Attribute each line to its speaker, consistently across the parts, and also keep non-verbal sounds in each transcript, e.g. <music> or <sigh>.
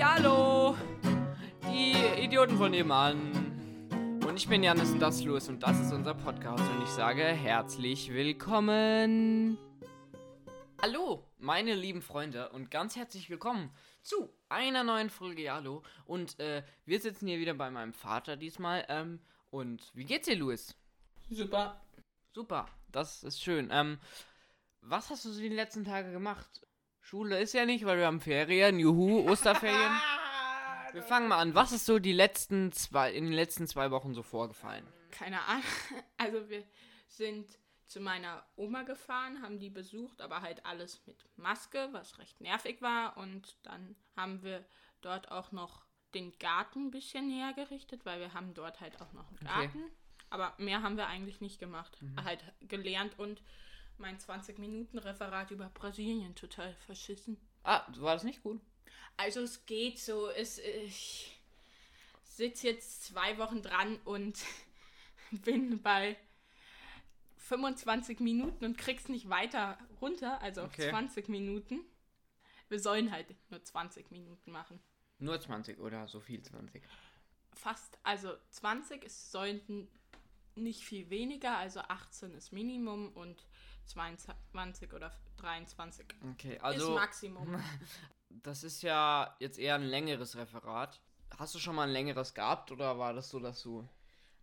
Speaker 1: Hallo! Die Idioten von nebenan. Und ich bin Janis und das ist Louis und das ist unser Podcast und ich sage herzlich willkommen. Hallo, meine lieben Freunde und ganz herzlich willkommen zu einer neuen Folge Hallo. Und äh, wir sitzen hier wieder bei meinem Vater diesmal. Ähm, und wie geht's dir, Louis?
Speaker 2: Super.
Speaker 1: Super, das ist schön. Ähm, was hast du so die letzten Tage gemacht? Schule ist ja nicht, weil wir haben Ferien. Juhu, Osterferien. <laughs> Wir fangen mal an. Was ist so die letzten zwei, in den letzten zwei Wochen so vorgefallen?
Speaker 2: Keine Ahnung. <laughs> Also wir sind zu meiner Oma gefahren, haben die besucht, aber halt alles mit Maske, was recht nervig war. Und dann haben wir dort auch noch den Garten ein bisschen hergerichtet, weil wir haben dort halt auch noch einen
Speaker 1: Okay.
Speaker 2: Garten. Aber mehr haben wir eigentlich nicht gemacht. Halt gelernt und mein 20-Minuten-Referat über Brasilien total verschissen.
Speaker 1: Ah, war das nicht gut?
Speaker 2: Also es geht so. Es, ich sitze jetzt zwei Wochen dran und <laughs> bin bei 25 Minuten und krieg's nicht weiter runter, also auf
Speaker 1: Okay.
Speaker 2: 20 Minuten. Wir sollen halt nur 20 Minuten machen.
Speaker 1: Nur 20 oder so viel 20.
Speaker 2: Fast, also 20, es sollten nicht viel weniger, also 18 ist Minimum und 22 oder 23
Speaker 1: Okay,
Speaker 2: ist
Speaker 1: also
Speaker 2: Maximum. <laughs>
Speaker 1: das ist ja jetzt eher ein längeres Referat. Hast du schon mal ein längeres gehabt oder war das so, dass du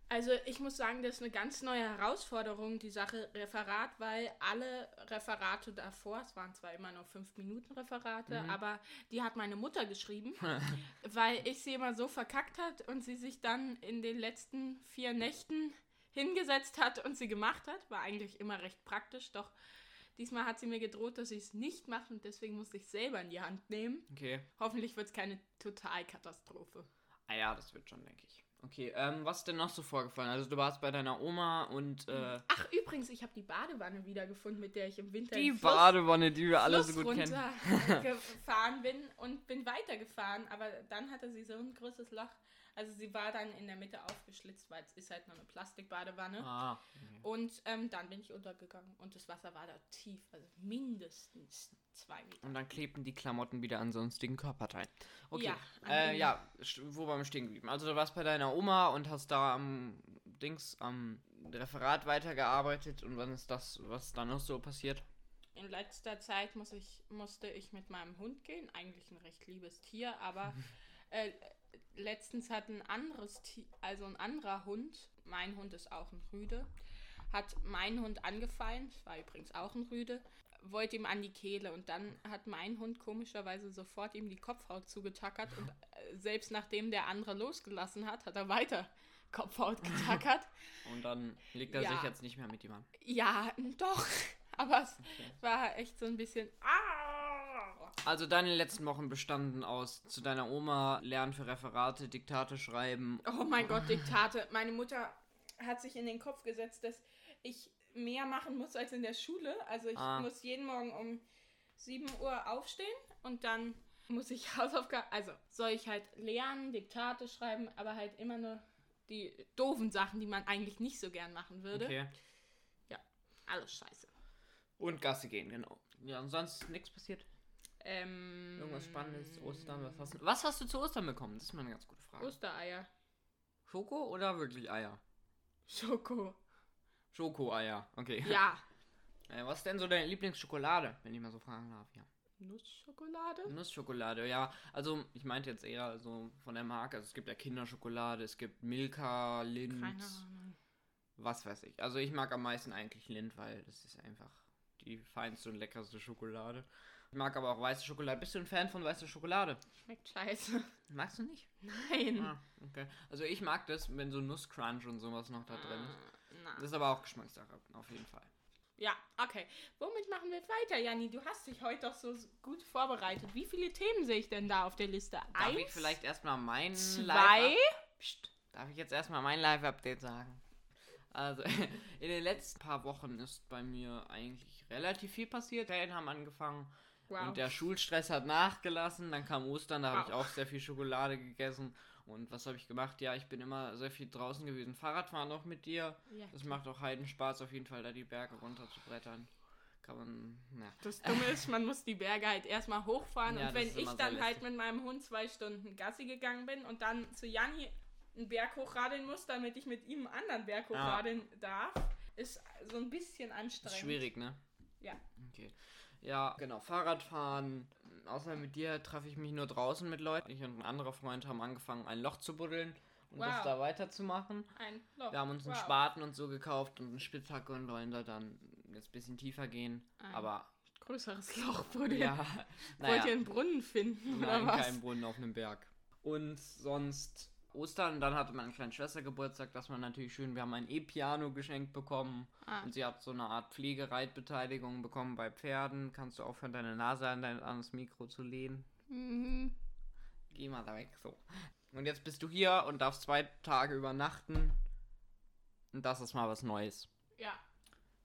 Speaker 2: Also ich muss sagen, das ist eine ganz neue Herausforderung, die Sache Referat, weil alle Referate davor, es waren zwar immer nur 5 Minuten Referate, aber die hat meine Mutter geschrieben, <laughs> weil ich sie immer so verkackt hat und sie sich dann in den letzten vier Nächten hingesetzt hat und sie gemacht hat. War eigentlich immer recht praktisch, doch diesmal hat sie mir gedroht, dass ich es nicht mache und deswegen musste ich selber in die Hand nehmen.
Speaker 1: Okay.
Speaker 2: Hoffentlich wird es keine Totalkatastrophe.
Speaker 1: Ah ja, das wird schon, denke ich. Okay, ähm, was ist denn noch so vorgefallen? Also du warst bei deiner Oma und äh,
Speaker 2: Ach, übrigens, ich habe die Badewanne wiedergefunden, mit der ich im Winter
Speaker 1: die
Speaker 2: Fluss-
Speaker 1: Badewanne, die wir alle
Speaker 2: Fluss
Speaker 1: so gut kennen.
Speaker 2: runtergefahren bin und bin weitergefahren, aber dann hatte sie so ein großes Loch. Also sie war dann in der Mitte aufgeschlitzt, weil es ist halt nur eine Plastikbadewanne.
Speaker 1: Ah, okay.
Speaker 2: Und ähm, dann bin ich untergegangen und das Wasser war da tief, also mindestens zwei Meter.
Speaker 1: Und dann klebten die Klamotten wieder an sonstigen Körperteilen. Okay.
Speaker 2: Ja,
Speaker 1: äh, ja, wo waren wir stehen geblieben? Also du warst bei deiner Oma und hast da am Dings am Referat weitergearbeitet und wann ist das, was dann noch so passiert?
Speaker 2: In letzter Zeit muss ich, musste ich mit meinem Hund gehen, eigentlich ein recht liebes Tier, aber <laughs> äh, letztens hat ein anderes Tier, also ein anderer Hund, mein Hund ist auch ein Rüde, hat meinen Hund angefallen, war übrigens auch ein Rüde, wollte ihm an die Kehle und dann hat mein Hund komischerweise sofort ihm die Kopfhaut zugetackert und äh, selbst nachdem der andere losgelassen hat, hat er weiter <laughs> Kopfhaut getackert. <laughs>
Speaker 1: Und dann legt er
Speaker 2: Ja.
Speaker 1: sich jetzt nicht mehr mit ihm an.
Speaker 2: ja, doch, <laughs> aber es war echt so ein bisschen... Ah!
Speaker 1: Also deine letzten Wochen bestanden aus zu deiner Oma lernen für Referate, Diktate schreiben.
Speaker 2: Oh mein Gott, Diktate. Meine Mutter hat sich in den Kopf gesetzt, dass ich mehr machen muss als in der Schule. Also ich
Speaker 1: Ah.
Speaker 2: muss jeden Morgen um 7 Uhr aufstehen und dann muss ich Hausaufgaben, also soll ich halt lernen, Diktate schreiben, aber halt immer nur die doofen Sachen, die man eigentlich nicht so gern machen würde.
Speaker 1: Okay.
Speaker 2: Alles scheiße.
Speaker 1: Und Gasse gehen, genau. Ja, und sonst nichts passiert?
Speaker 2: Ähm,
Speaker 1: Irgendwas Spannendes, Ostern, was hast du? Was hast du zu Ostern bekommen? Das ist mal eine ganz gute Frage.
Speaker 2: Ostereier.
Speaker 1: Schoko oder wirklich Eier?
Speaker 2: Schoko.
Speaker 1: Schoko-Eier, okay.
Speaker 2: Ja. <laughs>
Speaker 1: Äh, was ist denn so deine Lieblingsschokolade, wenn ich mal so fragen darf? Ja.
Speaker 2: Nussschokolade?
Speaker 1: Nussschokolade, ja. Also, ich meinte jetzt eher so von der Marke. Also, es gibt ja Kinderschokolade, es gibt Milka, Lind,
Speaker 2: Keine Ahnung.
Speaker 1: was weiß ich. Also, ich mag am meisten eigentlich Lind, weil das ist einfach die feinste und leckerste Schokolade. Ich mag aber auch weiße Schokolade. Bist du ein Fan von weißer Schokolade?
Speaker 2: Schmeckt scheiße.
Speaker 1: Magst du nicht?
Speaker 2: Nein.
Speaker 1: Ah, okay. Also, ich mag das, wenn so Nusscrunch und sowas noch da drin ist.
Speaker 2: Na.
Speaker 1: Das ist aber auch Geschmackssache, auf jeden Fall.
Speaker 2: Ja, okay. Womit machen wir weiter, Janni? Du hast dich heute doch so gut vorbereitet. Wie viele Themen sehe ich denn da auf der Liste?
Speaker 1: Darf
Speaker 2: Eins,
Speaker 1: ich vielleicht erstmal mein
Speaker 2: zwei?
Speaker 1: Psst, darf ich jetzt erstmal mein Live-Update sagen? Also, <laughs> in den letzten paar Wochen ist bei mir eigentlich relativ viel passiert. Ferien haben angefangen
Speaker 2: Wow.
Speaker 1: und der Schulstress hat nachgelassen. Dann kam Ostern, da habe ich
Speaker 2: Wow.
Speaker 1: auch sehr viel Schokolade gegessen. Und was habe ich gemacht? Ja, ich bin immer sehr viel draußen gewesen. Fahrradfahren auch mit dir.
Speaker 2: ja.
Speaker 1: Das macht auch Heidenspaß auf jeden Fall, da die Berge runter zu brettern. kann man, na.
Speaker 2: Das Dumme ist, man muss die Berge halt erstmal hochfahren.
Speaker 1: Ja,
Speaker 2: und wenn ich dann halt mit meinem Hund zwei Stunden Gassi gegangen bin und dann zu Janni einen Berg hochradeln muss, damit ich mit ihm einen anderen Berg
Speaker 1: Ja.
Speaker 2: hochradeln darf, ist so ein bisschen anstrengend.
Speaker 1: ist schwierig, ne?
Speaker 2: Ja.
Speaker 1: Okay. Ja, genau. Fahrradfahren. Außer mit dir treffe ich mich nur draußen mit Leuten. Ich und ein anderer Freund haben angefangen, ein Loch zu buddeln und das
Speaker 2: Wow.
Speaker 1: da weiterzumachen.
Speaker 2: Ein Loch.
Speaker 1: Wir haben uns einen
Speaker 2: Wow.
Speaker 1: Spaten und so gekauft und eine Spitzhacke und wollen da dann jetzt ein bisschen tiefer gehen.
Speaker 2: Ein
Speaker 1: Aber
Speaker 2: größeres Loch, wurde
Speaker 1: ja, <laughs>
Speaker 2: Wollt
Speaker 1: naja,
Speaker 2: ihr einen Brunnen finden
Speaker 1: nein,
Speaker 2: oder was?
Speaker 1: kein Brunnen auf einem Berg. Und sonst Ostern, dann hatte meine kleine Schwester Geburtstag, das war natürlich schön. Wir haben ein E-Piano geschenkt bekommen
Speaker 2: Ah,
Speaker 1: und sie hat so eine Art Pflegereitbeteiligung bekommen bei Pferden. Kannst du aufhören, deine Nase an, dein, an das Mikro zu lehnen?
Speaker 2: mhm.
Speaker 1: Geh mal da weg, so. Und jetzt bist du hier und darfst zwei Tage übernachten. Und das ist mal was Neues.
Speaker 2: Ja,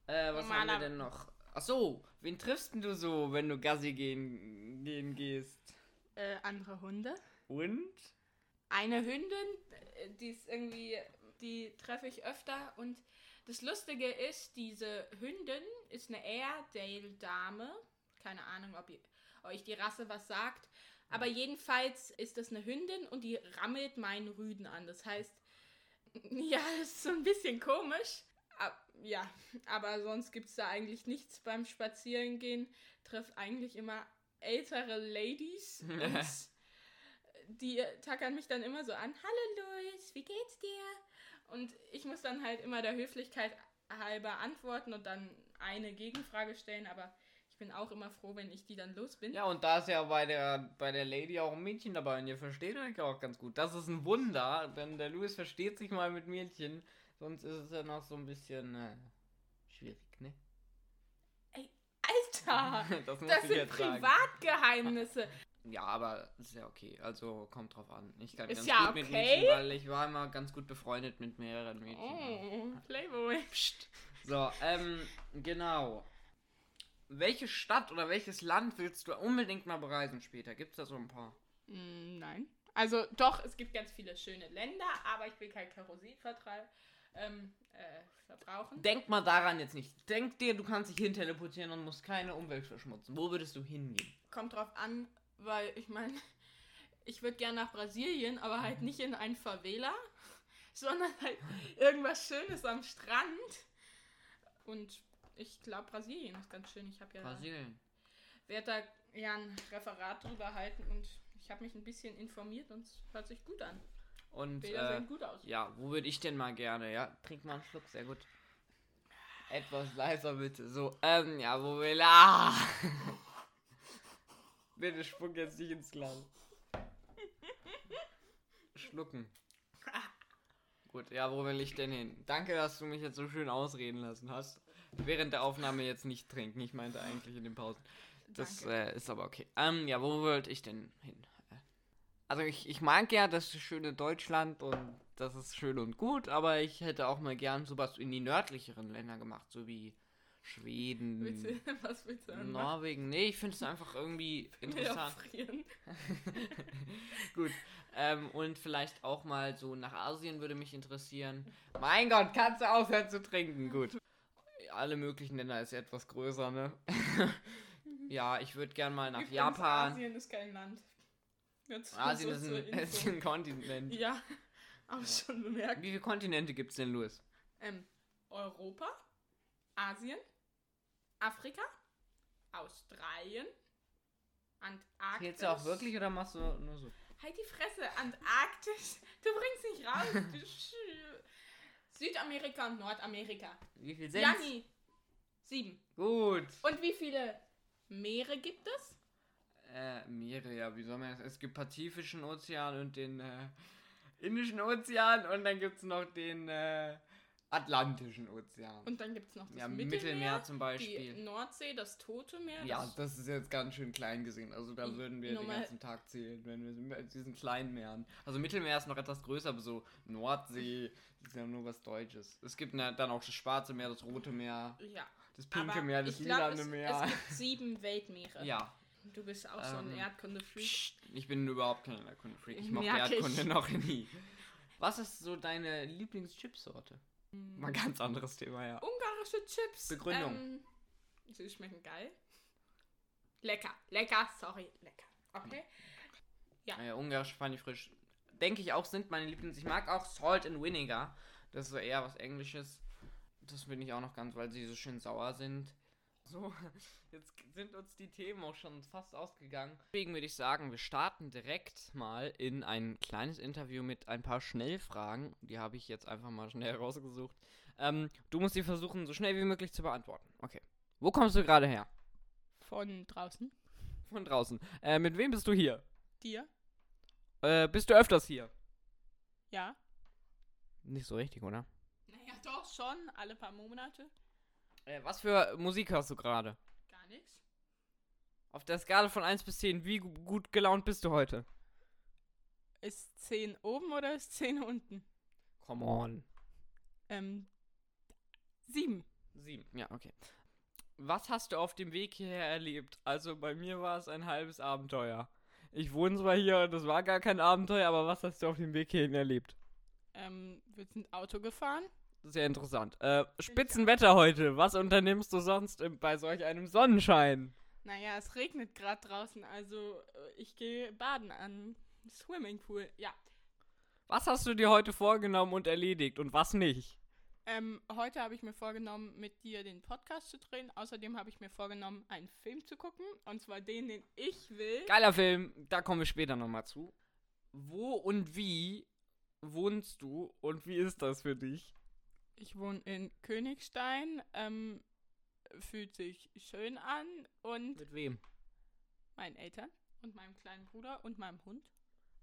Speaker 1: Äh, was haben wir
Speaker 2: Normaler-
Speaker 1: denn noch? Ach so, wen triffst denn du so, wenn du Gassi gehen, gehen gehst?
Speaker 2: äh, andere Hunde.
Speaker 1: Und?
Speaker 2: Eine Hündin, äh, die ist irgendwie, die treffe ich öfter und das Lustige ist, diese Hündin ist eine Airedale-Dame. Keine Ahnung, ob ihr, euch die Rasse was sagt. Aber jedenfalls ist das eine Hündin und die rammelt meinen Rüden an. Das heißt, <laughs> ja, das ist so ein bisschen komisch. Ab- Ja, aber sonst gibt es da eigentlich nichts beim Spazierengehen. Trifft eigentlich immer ältere Ladies <laughs> die tackern mich dann immer so an. Hallo Luis, wie geht's dir? Und ich muss dann halt immer der Höflichkeit halber antworten und dann eine Gegenfrage stellen, aber ich bin auch immer froh, wenn ich die dann los bin.
Speaker 1: Ja, und da ist ja bei der, bei der Lady auch ein Mädchen dabei und ihr versteht euch auch ganz gut. Das ist ein Wunder, denn der Louis versteht sich mal mit Mädchen. Sonst ist es ja noch so ein bisschen äh, schwierig, ne?
Speaker 2: Alter! <laughs>
Speaker 1: das muss
Speaker 2: Das
Speaker 1: ich
Speaker 2: sind. Privatgeheimnisse.
Speaker 1: Ja, aber ist ja okay. Also kommt drauf an. Ich kann
Speaker 2: Ist
Speaker 1: ganz
Speaker 2: ja
Speaker 1: gut mit
Speaker 2: okay.
Speaker 1: Mädchen, weil ich war immer ganz gut befreundet mit mehreren Mädchen.
Speaker 2: Oh, Playboy.
Speaker 1: Psst. So, ähm, genau. Welche Stadt oder welches Land willst du unbedingt mal bereisen später? Gibt's da so ein paar?
Speaker 2: Mm, Nein. Also doch, es gibt ganz viele schöne Länder, aber ich will kein Kerosin vertrei- ähm, äh, verbrauchen.
Speaker 1: Denk mal daran jetzt nicht. Denk dir, du kannst dich hin teleportieren und musst keine Umwelt verschmutzen. Wo würdest du hingehen?
Speaker 2: Kommt drauf an, weil ich meine, ich würde gerne nach Brasilien, aber halt nicht in ein Favela, <laughs> sondern halt irgendwas Schönes am Strand. Und ich glaube, Brasilien ist ganz schön. Ich habe ja
Speaker 1: Brasilien.
Speaker 2: werde da ja ein Referat drüber halten und ich habe mich ein bisschen informiert und es hört sich gut an.
Speaker 1: Und
Speaker 2: Bilder
Speaker 1: äh,
Speaker 2: sehen gut aus.
Speaker 1: ja, wo würde ich denn mal gerne? Ja, trink mal einen Schluck, sehr gut. Etwas leiser bitte. So, ähm, ja, wo will Ah! <laughs> bitte spuck jetzt nicht ins Glas. Schlucken. Gut, ja, wo will ich denn hin? Danke, dass du mich jetzt so schön ausreden lassen hast. Während der Aufnahme jetzt nicht trinken. Ich meinte eigentlich in den Pausen. Das äh, ist aber okay. Ähm, ja, wo wollte ich denn hin? Äh, Also ich, ich mag ja das schöne Deutschland und das ist schön und gut, aber ich hätte auch mal gern sowas in die nördlicheren Länder gemacht, so wie Schweden,
Speaker 2: du, <laughs> was willst du denn?
Speaker 1: Norwegen. Nee, ich finde es einfach irgendwie <laughs> interessant. <laughs> Gut. Ähm, und vielleicht auch mal so nach Asien würde mich interessieren. Mein Gott, kannst du aufhören zu trinken? Gut. Alle möglichen Länder ist etwas größer, ne? ja, ich würde gern mal nach
Speaker 2: Übrigens,
Speaker 1: Japan.
Speaker 2: Asien ist kein Land. Jetzt
Speaker 1: Asien
Speaker 2: so
Speaker 1: ist ein, ist ein Kontinent.
Speaker 2: Ja, auch schon bemerkt.
Speaker 1: Wie viele Kontinente gibt's denn, Louis?
Speaker 2: Ähm, Europa, Asien, Afrika, Australien, Antarktis.
Speaker 1: Du auch wirklich oder machst du nur so?
Speaker 2: Halt die Fresse, Antarktis. Du bringst nicht raus. <laughs> Südamerika und Nordamerika.
Speaker 1: Wie viel sind's?
Speaker 2: Janni, sieben.
Speaker 1: Gut.
Speaker 2: Und wie viele Meere gibt es?
Speaker 1: Äh, Meere, ja, wie soll man das? Es gibt Pazifischen Ozean und den äh, Indischen Ozean und dann gibt's noch den äh, Atlantischen Ozean.
Speaker 2: Und dann gibt es noch das
Speaker 1: ja,
Speaker 2: Mittelmeer,
Speaker 1: Mittelmeer zum
Speaker 2: die
Speaker 1: Beispiel.
Speaker 2: Nordsee, das Tote Meer.
Speaker 1: Ja,
Speaker 2: das,
Speaker 1: das ist jetzt ganz schön klein gesehen. Also da würden wir den ganzen Tag zählen, wenn wir mit diesen kleinen Meeren. Also Mittelmeer ist noch etwas größer, aber so Nordsee ist ja nur was Deutsches. Es gibt ne, dann auch das Schwarze Meer, das Rote Meer,
Speaker 2: ja.
Speaker 1: das Pinke
Speaker 2: Aber
Speaker 1: Meer, das Lilane Meer.
Speaker 2: Es gibt sieben Weltmeere.
Speaker 1: ja,
Speaker 2: Du bist auch so ein
Speaker 1: Ähm,
Speaker 2: Erdkunde-Freak.
Speaker 1: Ich bin überhaupt kein Erdkunde-Freak. Ich <laughs> mochte
Speaker 2: Merk ich.
Speaker 1: Erdkunde noch nie. Was ist so deine Lieblingschipsorte? Mal ein ganz anderes Thema, ja.
Speaker 2: Ungarische Chips.
Speaker 1: Begründung.
Speaker 2: Ähm, Sie schmecken geil. Lecker, lecker, sorry, lecker. Okay. Ja.
Speaker 1: Äh, ungarische Funny frisch. Denke ich auch, sind meine Lieblings. Ich mag auch Salt and Vinegar. Das ist so eher was Englisches. Das finde ich auch noch ganz, weil sie so schön sauer sind. So, <laughs> jetzt sind uns die Themen auch schon fast ausgegangen. Deswegen würde ich sagen, wir starten direkt mal in ein kleines Interview mit ein paar Schnellfragen. Die habe ich jetzt einfach mal schnell <laughs> rausgesucht. Ähm, du musst sie versuchen, so schnell wie möglich zu beantworten. Okay. Wo kommst du gerade her?
Speaker 2: Von draußen.
Speaker 1: Von draußen. Äh, mit wem bist du hier?
Speaker 2: Dir?
Speaker 1: Äh, bist du öfters hier?
Speaker 2: Ja.
Speaker 1: Nicht so richtig, oder?
Speaker 2: Naja, doch schon. Alle paar Monate.
Speaker 1: Äh, was für Musik hörst du gerade?
Speaker 2: Gar nichts.
Speaker 1: Auf der Skala von 1 bis 10, wie gu- gut gelaunt bist du heute?
Speaker 2: Ist 10 oben oder ist 10 unten?
Speaker 1: Come on.
Speaker 2: Ähm, 7.
Speaker 1: 7, ja, okay. Was hast du auf dem Weg hierher erlebt? Also bei mir war es ein halbes Abenteuer. Ich wohne zwar hier, das war gar kein Abenteuer, aber was hast du auf dem Weg hierhin erlebt?
Speaker 2: Ähm, wir sind Auto gefahren.
Speaker 1: Sehr interessant. Äh, Spitzenwetter heute. Was unternimmst du sonst bei solch einem Sonnenschein?
Speaker 2: Naja, es regnet gerade draußen, also äh, ich gehe baden an Swimmingpool. Ja.
Speaker 1: Was hast du dir heute vorgenommen und erledigt und was nicht?
Speaker 2: Ähm, heute habe ich mir vorgenommen, mit dir den Podcast zu drehen. Außerdem habe ich mir vorgenommen, einen Film zu gucken. Und zwar den, den ich will.
Speaker 1: Geiler Film, da kommen wir später nochmal zu. Wo und wie wohnst du und wie ist das für dich?
Speaker 2: Ich wohne in Königstein. Ähm, fühlt sich schön an. Und
Speaker 1: Mit wem?
Speaker 2: meinen Eltern und meinem kleinen Bruder und meinem Hund.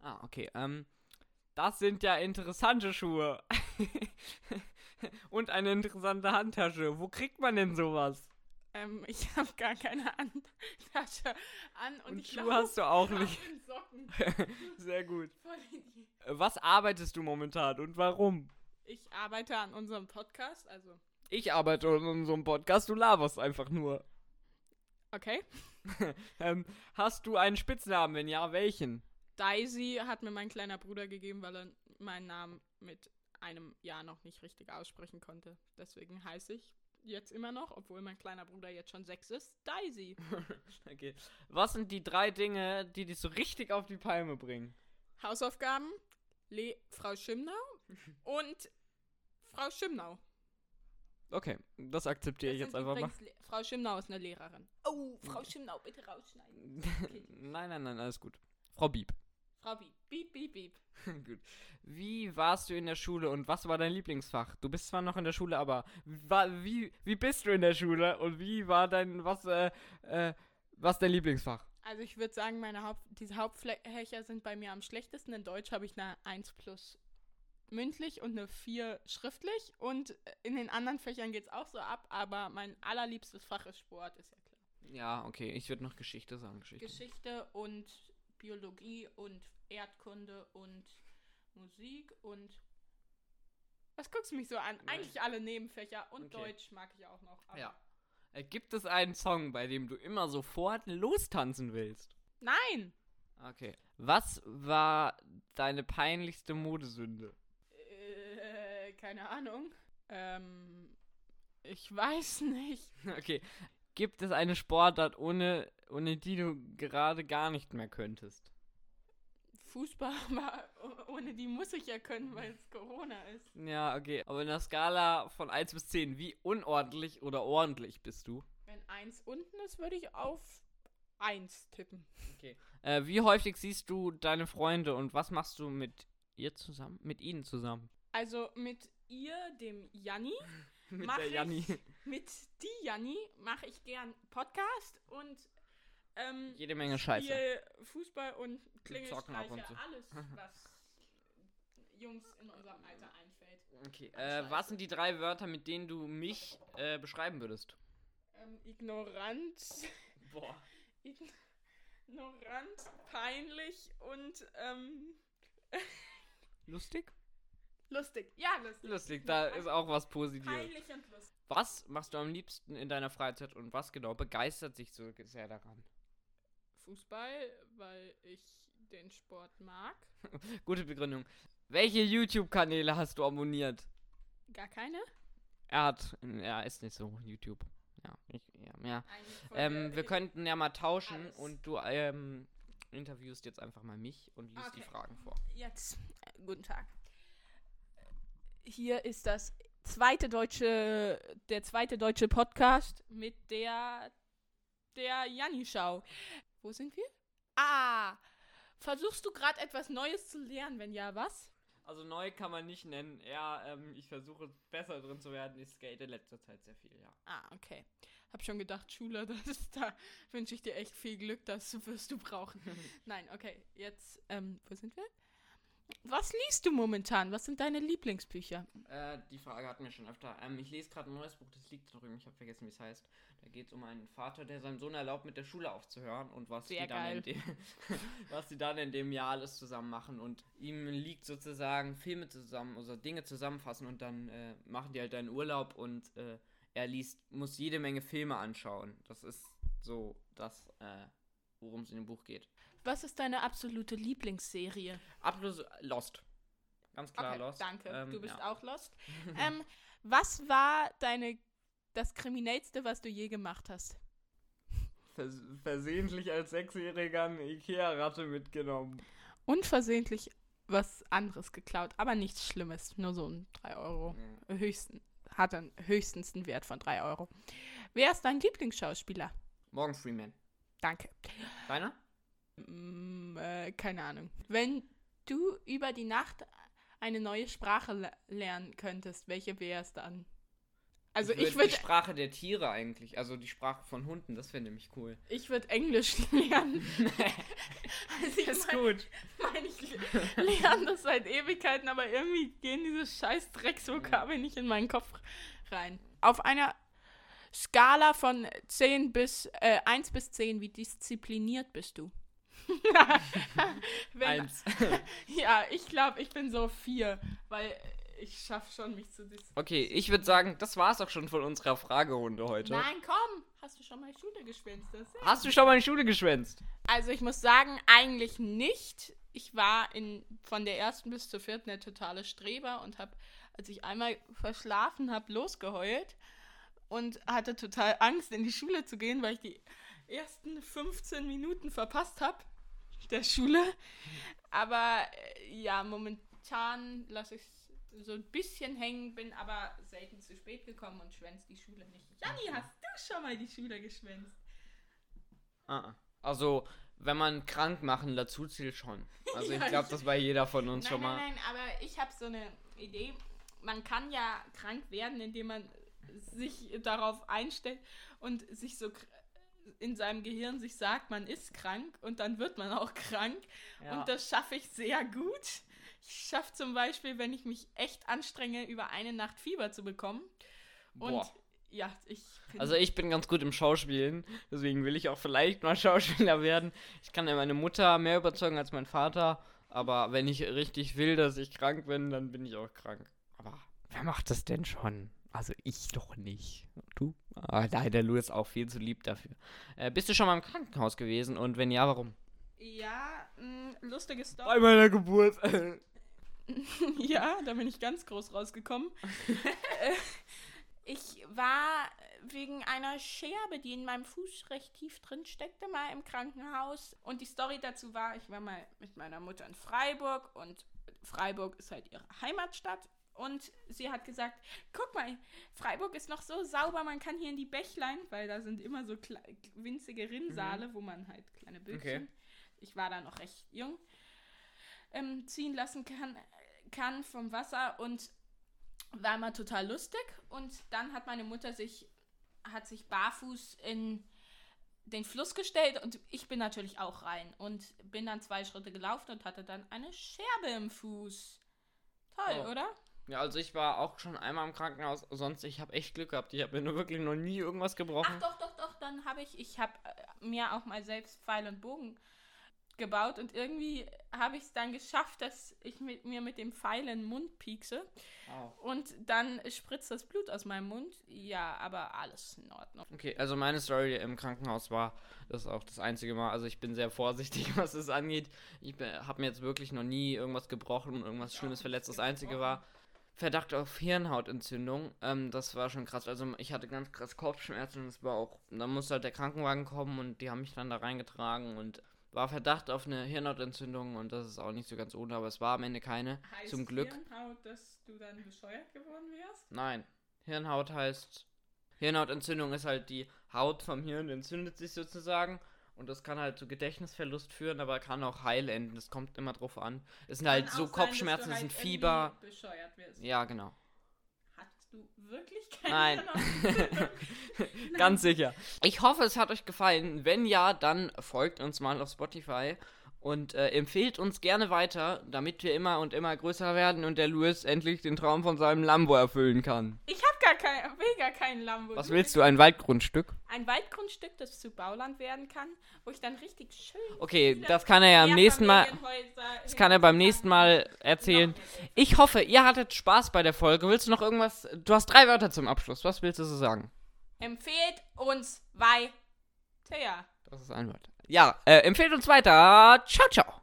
Speaker 1: Ah, okay. Ähm, das sind ja interessante Schuhe. <laughs> und eine interessante Handtasche. Wo kriegt man denn sowas?
Speaker 2: Ähm, ich <laughs> habe gar keine Handtasche an und,
Speaker 1: Und
Speaker 2: ich
Speaker 1: Schuhe hast du auch nicht.
Speaker 2: Socken. <laughs>
Speaker 1: Sehr gut. Was arbeitest du momentan und warum?
Speaker 2: Ich arbeite an unserem Podcast, also
Speaker 1: Ich arbeite in unserem Podcast, du laberst einfach nur.
Speaker 2: okay. <laughs>
Speaker 1: ähm, hast du einen Spitznamen? Wenn ja, welchen?
Speaker 2: Daisy hat mir mein kleiner Bruder gegeben, weil er meinen Namen mit einem Jahr noch nicht richtig aussprechen konnte. Deswegen heiße ich jetzt immer noch, obwohl mein kleiner Bruder jetzt schon sechs ist, Daisy. <laughs>
Speaker 1: okay. Was sind die drei Dinge, die dich so richtig auf die Palme bringen?
Speaker 2: Hausaufgaben, Le Frau Schimnau <laughs> und Frau Schimnau.
Speaker 1: Okay, das akzeptiere ich jetzt einfach mal.
Speaker 2: Frau Schimnau ist eine Lehrerin. Oh, Frau Schimnau, bitte rausschneiden. Okay. <laughs>
Speaker 1: nein, nein, nein, alles gut. Frau Bieb.
Speaker 2: Frau Bieb, Bieb, Bieb, Bieb. <laughs>
Speaker 1: gut. Wie warst du in der Schule und was war dein Lieblingsfach? Du bist zwar noch in der Schule, aber wie, wie bist du in der Schule und wie war dein, was, äh, äh, was dein Lieblingsfach?
Speaker 2: Also ich würde sagen, meine Haupt diese Hauptfächer sind bei mir am schlechtesten. In Deutsch habe ich eine 1 plus mündlich und eine 4 schriftlich. Und in den anderen Fächern geht es auch so ab, aber mein allerliebstes Fach ist Sport, ist ja klar.
Speaker 1: Ja, okay, ich würde noch Geschichte sagen. Geschichte.
Speaker 2: Geschichte und Biologie und Erdkunde und Musik und was guckst du mich so an?
Speaker 1: Nein.
Speaker 2: Eigentlich alle Nebenfächer und
Speaker 1: Okay.
Speaker 2: Deutsch mag ich auch noch.
Speaker 1: Ja. Äh, gibt es einen Song, bei dem du immer sofort lostanzen willst?
Speaker 2: Nein!
Speaker 1: Okay. Was war deine peinlichste Modesünde?
Speaker 2: Keine Ahnung. Ähm, ich weiß <laughs> nicht.
Speaker 1: Okay. Gibt es eine Sportart, ohne, ohne die du gerade gar nicht mehr könntest?
Speaker 2: Fußball, <laughs> aber oh- ohne die muss ich ja können, weil es Corona ist.
Speaker 1: Ja, okay. Aber in der Skala von 1 bis 10, wie unordentlich oder ordentlich bist du?
Speaker 2: Wenn eins unten ist, würde ich auf eins tippen.
Speaker 1: Äh, wie häufig siehst du deine Freunde und was machst du mit ihr zusammen? Mit ihnen zusammen?
Speaker 2: Also mit ihr, dem Janni, <laughs>
Speaker 1: mit
Speaker 2: Mach
Speaker 1: der
Speaker 2: ich.
Speaker 1: Janni.
Speaker 2: mit die Janni mache ich gern Podcast und ähm,
Speaker 1: Jede Menge Scheiße.
Speaker 2: Fußball und
Speaker 1: ab und
Speaker 2: Klingelstreiche,
Speaker 1: so.
Speaker 2: alles, <laughs> was Jungs in unserem Alter einfällt.
Speaker 1: Okay. Äh, was sind die drei Wörter, mit denen du mich äh, beschreiben würdest?
Speaker 2: Ähm, ignorant,
Speaker 1: Boah. <laughs>
Speaker 2: ignorant, peinlich und ähm,
Speaker 1: Lustig?
Speaker 2: Lustig. Ja, lustig.
Speaker 1: Lustig, da ist auch was Positives.
Speaker 2: Peinlich und lustig.
Speaker 1: Was machst du am liebsten in deiner Freizeit und was genau begeistert dich so sehr daran?
Speaker 2: Fußball, weil ich den Sport mag. <laughs>
Speaker 1: Gute Begründung. Welche YouTube-Kanäle hast du abonniert?
Speaker 2: Gar keine?
Speaker 1: Er hat, er ist nicht so YouTube. Ja, ich, ja, ja. Ähm, wir könnten ja mal tauschen
Speaker 2: Alles.
Speaker 1: und du ähm, interviewst jetzt einfach mal mich und liest die
Speaker 2: Okay.
Speaker 1: Fragen vor.
Speaker 2: Jetzt, guten Tag. Hier ist das zweite deutsche, der zweite deutsche Podcast mit der, der Janni-Schau. Wo sind wir? Ah, versuchst du gerade etwas Neues zu lernen? Wenn ja, was?
Speaker 1: Also neu kann man nicht nennen. Ja, ähm, ich versuche besser drin zu werden. Ich skate in letzter Zeit sehr viel, ja.
Speaker 2: Ah, okay. Hab schon gedacht, <laughs> das ist, da wünsche ich dir echt viel Glück, das wirst du brauchen. <laughs> Nein, okay, jetzt, ähm, wo sind wir? Was liest du momentan? Was sind deine Lieblingsbücher?
Speaker 1: Äh, die Frage hatten wir schon öfter. Ähm, ich lese gerade ein neues Buch, das liegt da drüben. Ich habe vergessen, wie es heißt. Da geht es um einen Vater, der seinem Sohn erlaubt, mit der Schule aufzuhören und was
Speaker 2: Sehr
Speaker 1: die dann in dem, <laughs> was die dann in dem Jahr alles zusammen machen. Und ihm liegt sozusagen Filme zusammen, also Dinge zusammenfassen und dann äh, machen die halt einen Urlaub und äh, er liest, muss jede Menge Filme anschauen. Das ist so das, äh, worum es in dem Buch geht.
Speaker 2: Was ist deine absolute Lieblingsserie?
Speaker 1: Abschluss Lost. Ganz klar
Speaker 2: okay,
Speaker 1: Lost.
Speaker 2: danke.
Speaker 1: Ähm,
Speaker 2: du bist
Speaker 1: ja.
Speaker 2: auch lost. <laughs> ähm, was war deine das kriminellste, was du je gemacht hast?
Speaker 1: vers versehentlich als Sechsjähriger eine Ikea-Ratte mitgenommen.
Speaker 2: Unversehentlich was anderes geklaut, aber nichts Schlimmes. Nur so ein 3 Euro. Höchsten, hat dann höchstens einen Wert von 3 Euro. Wer ist dein Lieblingsschauspieler?
Speaker 1: Morgan Freeman.
Speaker 2: Danke.
Speaker 1: Deiner?
Speaker 2: Mm, äh, keine Ahnung. Wenn du über die Nacht eine neue Sprache le- lernen könntest, welche wäre es dann? Also ich
Speaker 1: Die
Speaker 2: würde
Speaker 1: Sprache der Tiere eigentlich. Also die Sprache von Hunden, das wäre nämlich cool.
Speaker 2: ich würd Englisch <laughs> lernen. <laughs> also ich
Speaker 1: ist
Speaker 2: mein-
Speaker 1: gut.
Speaker 2: mein, ich lerne das seit Ewigkeiten, aber irgendwie gehen diese scheiß Drecksvokabeln nicht in meinen Kopf rein. Auf einer Skala von 10 bis äh, 1 bis 10, wie diszipliniert bist du? <laughs> Wenn,
Speaker 1: Eins. <laughs>
Speaker 2: Ja, ich glaube, ich bin so 4, weil ich schaffe schon, mich zu disziplinieren.
Speaker 1: Okay, ich würde sagen, das war's auch schon von unserer Fragerunde heute.
Speaker 2: Nein, komm! Hast du schon mal Schule geschwänzt?
Speaker 1: Hast du schon mal in die Schule geschwänzt?
Speaker 2: Also ich muss sagen, eigentlich nicht. Ich war in, von der ersten bis zur vierten der totale Streber und habe, als ich einmal verschlafen habe, losgeheult und hatte total Angst, in die Schule zu gehen, weil ich die ersten 15 Minuten verpasst habe der Schule. Aber äh, ja, momentan lasse ich so ein bisschen hängen, bin aber selten zu spät gekommen und schwänze die Schule nicht. Janni, hast du schon mal die Schule geschwänzt?
Speaker 1: Ah, ah. Also, wenn man krank machen dazu zählt schon. Also ich glaube, das bei jeder von uns
Speaker 2: Nein,
Speaker 1: schon mal.
Speaker 2: nein, nein, aber ich habe so eine Idee. Man kann ja krank werden, indem man sich darauf einstellt und sich so in seinem Gehirn sich sagt, man ist krank und dann wird man auch krank.
Speaker 1: Ja.
Speaker 2: Und das schaffe ich sehr gut. Ich schaffe zum Beispiel, wenn ich mich echt anstrenge, über eine Nacht Fieber zu bekommen. Und
Speaker 1: Boah.
Speaker 2: ja, ich
Speaker 1: Also ich bin ganz gut im Schauspielen, deswegen will ich auch vielleicht mal <laughs> Schauspieler werden. Ich kann ja meine Mutter mehr überzeugen als mein Vater, aber wenn ich richtig will, dass ich krank bin, dann bin ich auch krank. Aber wer macht das denn schon? Also ich doch nicht. Du? Ah, nein, der Lou ist auch viel zu lieb dafür. Äh, bist du schon mal im Krankenhaus gewesen und wenn ja, warum?
Speaker 2: ja, mh, lustige Story.
Speaker 1: Bei meiner Geburt. <laughs>
Speaker 2: Ja, da bin ich ganz groß rausgekommen. <laughs> Äh, ich war wegen einer Scherbe, die in meinem Fuß recht tief drin steckte, mal im Krankenhaus. Und die Story dazu war, ich war mal mit meiner Mutter in Freiburg und Freiburg ist halt ihre Heimatstadt. Und sie hat gesagt, guck mal, Freiburg ist noch so sauber, man kann hier in die Bächlein, weil da sind immer so winzige Rinnsale, wo man halt kleine Böckchen, ich war da noch recht jung, ähm, ziehen lassen kann, kann vom Wasser und war immer total lustig. Und dann hat meine Mutter sich, hat sich barfuß in den Fluss gestellt und ich bin natürlich auch rein und bin dann zwei Schritte gelaufen und hatte dann eine Scherbe im Fuß. Toll,
Speaker 1: Oh.
Speaker 2: oder?
Speaker 1: Ja, also ich war auch schon einmal im Krankenhaus, sonst ich habe echt Glück gehabt. Ich habe mir nur wirklich noch nie irgendwas gebrochen.
Speaker 2: Ach doch, doch, doch, dann habe ich, ich habe äh, mir auch mal selbst Pfeil und Bogen gebaut und irgendwie habe ich es dann geschafft, dass ich mit, mir mit dem Pfeil in den Mund piekse
Speaker 1: Au.
Speaker 2: und dann spritzt das Blut aus meinem Mund. Ja, aber alles in Ordnung.
Speaker 1: Okay, also meine Story im Krankenhaus war, das auch das einzige Mal, also ich bin sehr vorsichtig, <laughs> was es angeht. Ich habe mir jetzt wirklich noch nie irgendwas gebrochen, irgendwas Schlimmes
Speaker 2: auch
Speaker 1: verletzt. Das einzige
Speaker 2: gebrochen.
Speaker 1: war, Verdacht auf Hirnhautentzündung. Ähm, das war schon krass. Also ich hatte ganz krass Kopfschmerzen und es war auch. Dann musste halt der Krankenwagen kommen und die haben mich dann da reingetragen und war Verdacht auf eine Hirnhautentzündung und das ist auch nicht so ganz ohne, aber es war am Ende keine.
Speaker 2: Heißt
Speaker 1: Zum Glück.
Speaker 2: Hirnhaut, dass du dann bescheuert geworden wärst?
Speaker 1: Nein. Hirnhaut heißt. Hirnhautentzündung ist halt die Haut vom Hirn entzündet sich sozusagen. Und das kann halt zu Gedächtnisverlust führen, aber kann auch heil enden. Das kommt immer drauf an. Es sind halt so
Speaker 2: sein,
Speaker 1: Kopfschmerzen, es
Speaker 2: halt
Speaker 1: sind Fieber.
Speaker 2: irgendwie bescheuert wirst.
Speaker 1: Ja, genau.
Speaker 2: Hattest du wirklich keine
Speaker 1: Nein. <laughs> Ganz sicher. Ich hoffe, es hat euch gefallen. Wenn ja, dann folgt uns mal auf Spotify und äh, empfehlt uns gerne weiter, damit wir immer und immer größer werden und der Louis endlich den Traum von seinem Lambo erfüllen kann.
Speaker 2: Ich hab gar kein, will gar keinen Lambo.
Speaker 1: Was willst du? Ein Waldgrundstück?
Speaker 2: Ein Waldgrundstück, das zu Bauland werden kann, wo ich dann richtig schön.
Speaker 1: Okay, das kann er ja am nächsten Mal. Das kann er beim nächsten. Mal erzählen. Ich hoffe, ihr hattet Spaß bei der Folge. Willst du noch irgendwas? Du hast drei Wörter zum Abschluss. Was willst du so sagen?
Speaker 2: Empfehlt uns weiter.
Speaker 1: Das ist ein Wort. Ja, äh, empfehlt uns weiter. Ciao, ciao.